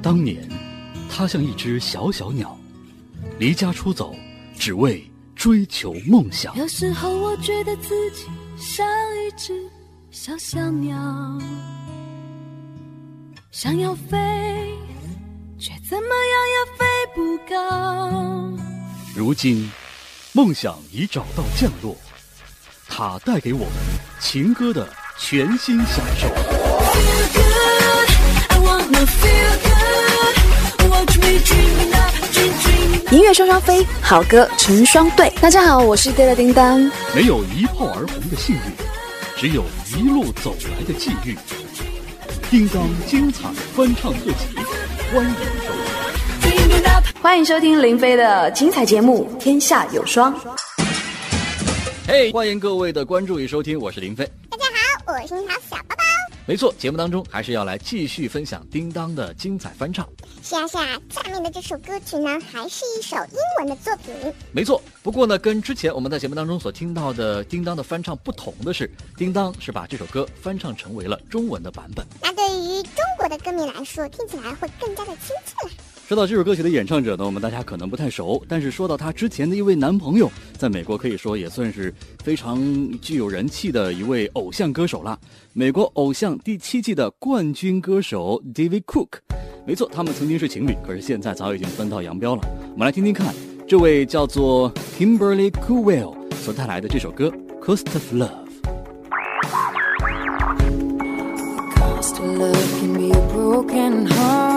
当年，他像一只小小鸟，离家出走，只为追求梦想。有时候我觉得自己像一只小小鸟，想要飞，却怎么样也飞不高。如今，梦想已找到降落，它带给我们情歌的全新享受。音乐双双飞，好歌成双对。大家好，我是 d 的叮当。没有一炮而红的幸运，只有一路走来的际遇。叮当精彩翻唱特辑，欢迎收听。欢迎收听林飞的精彩节目《天下有双》。嘿欢迎各位的关注与收听，我是林飞。大家好，我是。没错，节目当中还是要来继续分享叮当的精彩翻唱。是啊是啊，下面的这首歌曲呢，还是一首英文的作品。没错，不过呢，跟之前我们在节目当中所听到的叮当的翻唱不同的是，叮当是把这首歌翻唱成为了中文的版本。那对于中国的歌迷来说，听起来会更加的亲切了。说到这首歌曲的演唱者呢，我们大家可能不太熟，但是说到她之前的一位男朋友，在美国可以说也算是非常具有人气的一位偶像歌手了。美国偶像第七季的冠军歌手 David Cook，没错，他们曾经是情侣，可是现在早已经分道扬镳了。我们来听听看，这位叫做 Kimberly Cowell 所带来的这首歌《Cost of Love》。Cost of love can be broken heart.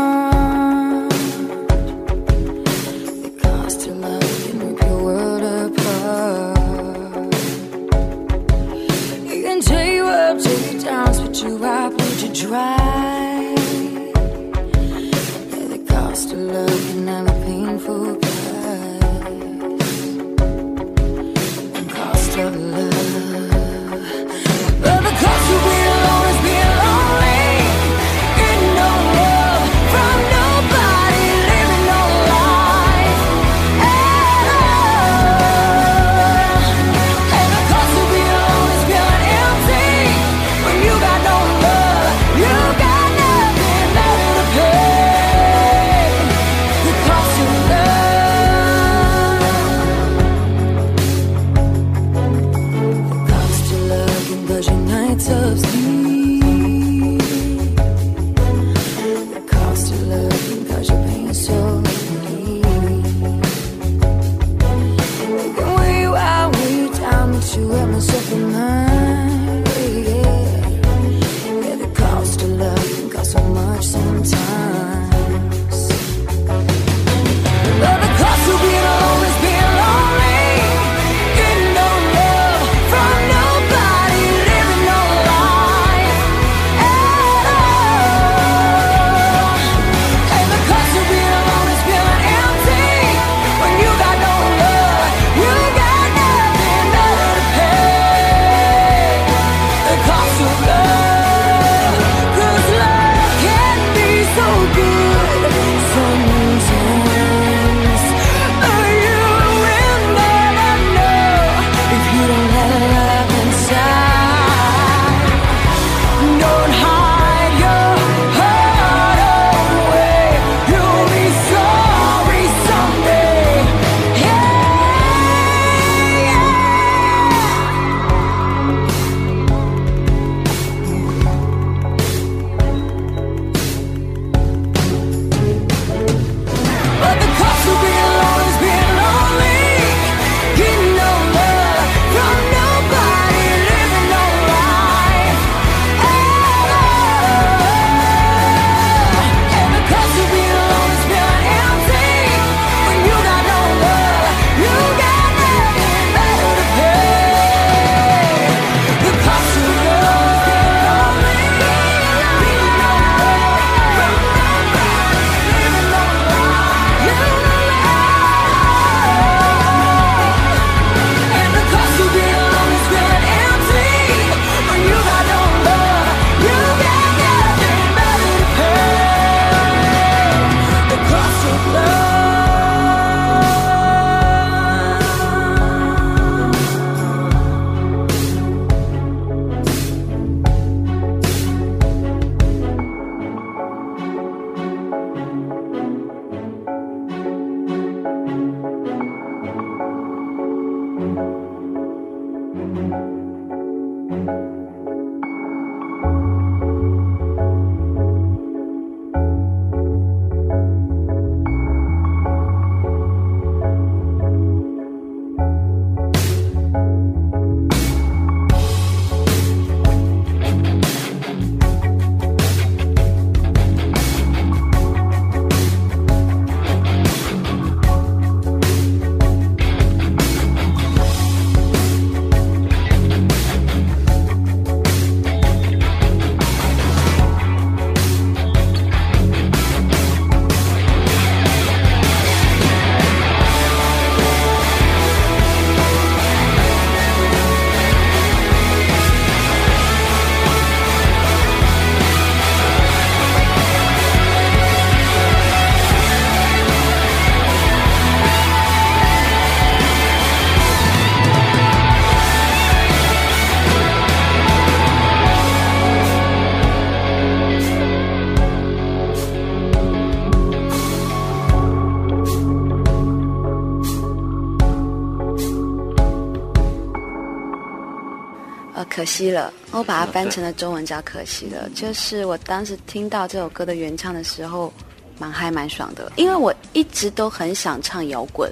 可惜了，我把它翻成了中文叫《可惜了》，就是我当时听到这首歌的原唱的时候，蛮嗨蛮爽的，因为我一直都很想唱摇滚，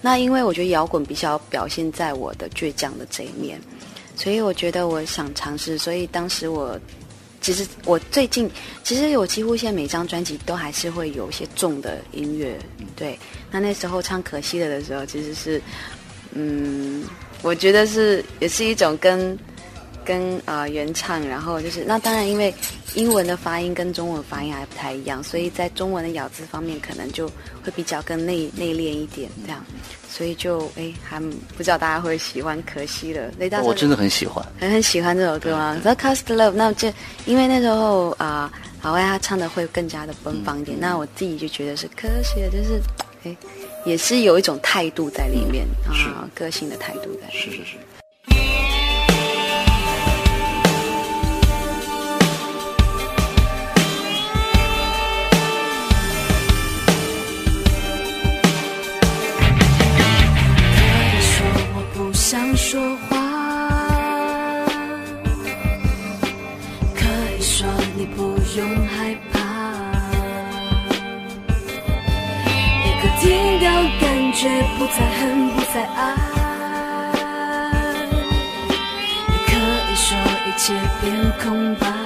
那因为我觉得摇滚比较表现在我的倔强的这一面，所以我觉得我想尝试，所以当时我。其实我最近，其实我几乎现在每张专辑都还是会有一些重的音乐，对。那那时候唱《可惜了》的时候，其实是，嗯，我觉得是也是一种跟跟呃原唱，然后就是那当然因为英文的发音跟中文发音还不太一样，所以在中文的咬字方面可能就会比较更内内敛一点这样。所以就哎，还不知道大家会喜欢，可惜了。雷大，我真的很喜欢，很很喜欢这首歌吗？The Cost Love，那这因为那时候啊，老外他唱的会更加的奔放一点。那我自己就觉得是可惜的，就是哎，也是有一种态度在里面啊，个性的态度在。是是是。说话，可以说你不用害怕，也可停掉感觉，不再恨，不再爱，也可以说一切变空白。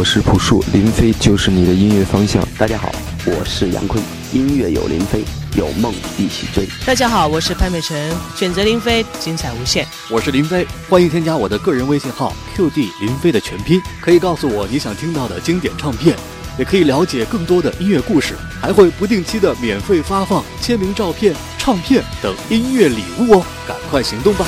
我是朴树，林飞就是你的音乐方向。大家好，我是杨坤，音乐有林飞，有梦一起追。大家好，我是潘美辰，选择林飞，精彩无限。我是林飞，欢迎添加我的个人微信号 QD 林飞的全拼，可以告诉我你想听到的经典唱片，也可以了解更多的音乐故事，还会不定期的免费发放签名照片、唱片等音乐礼物哦，赶快行动吧！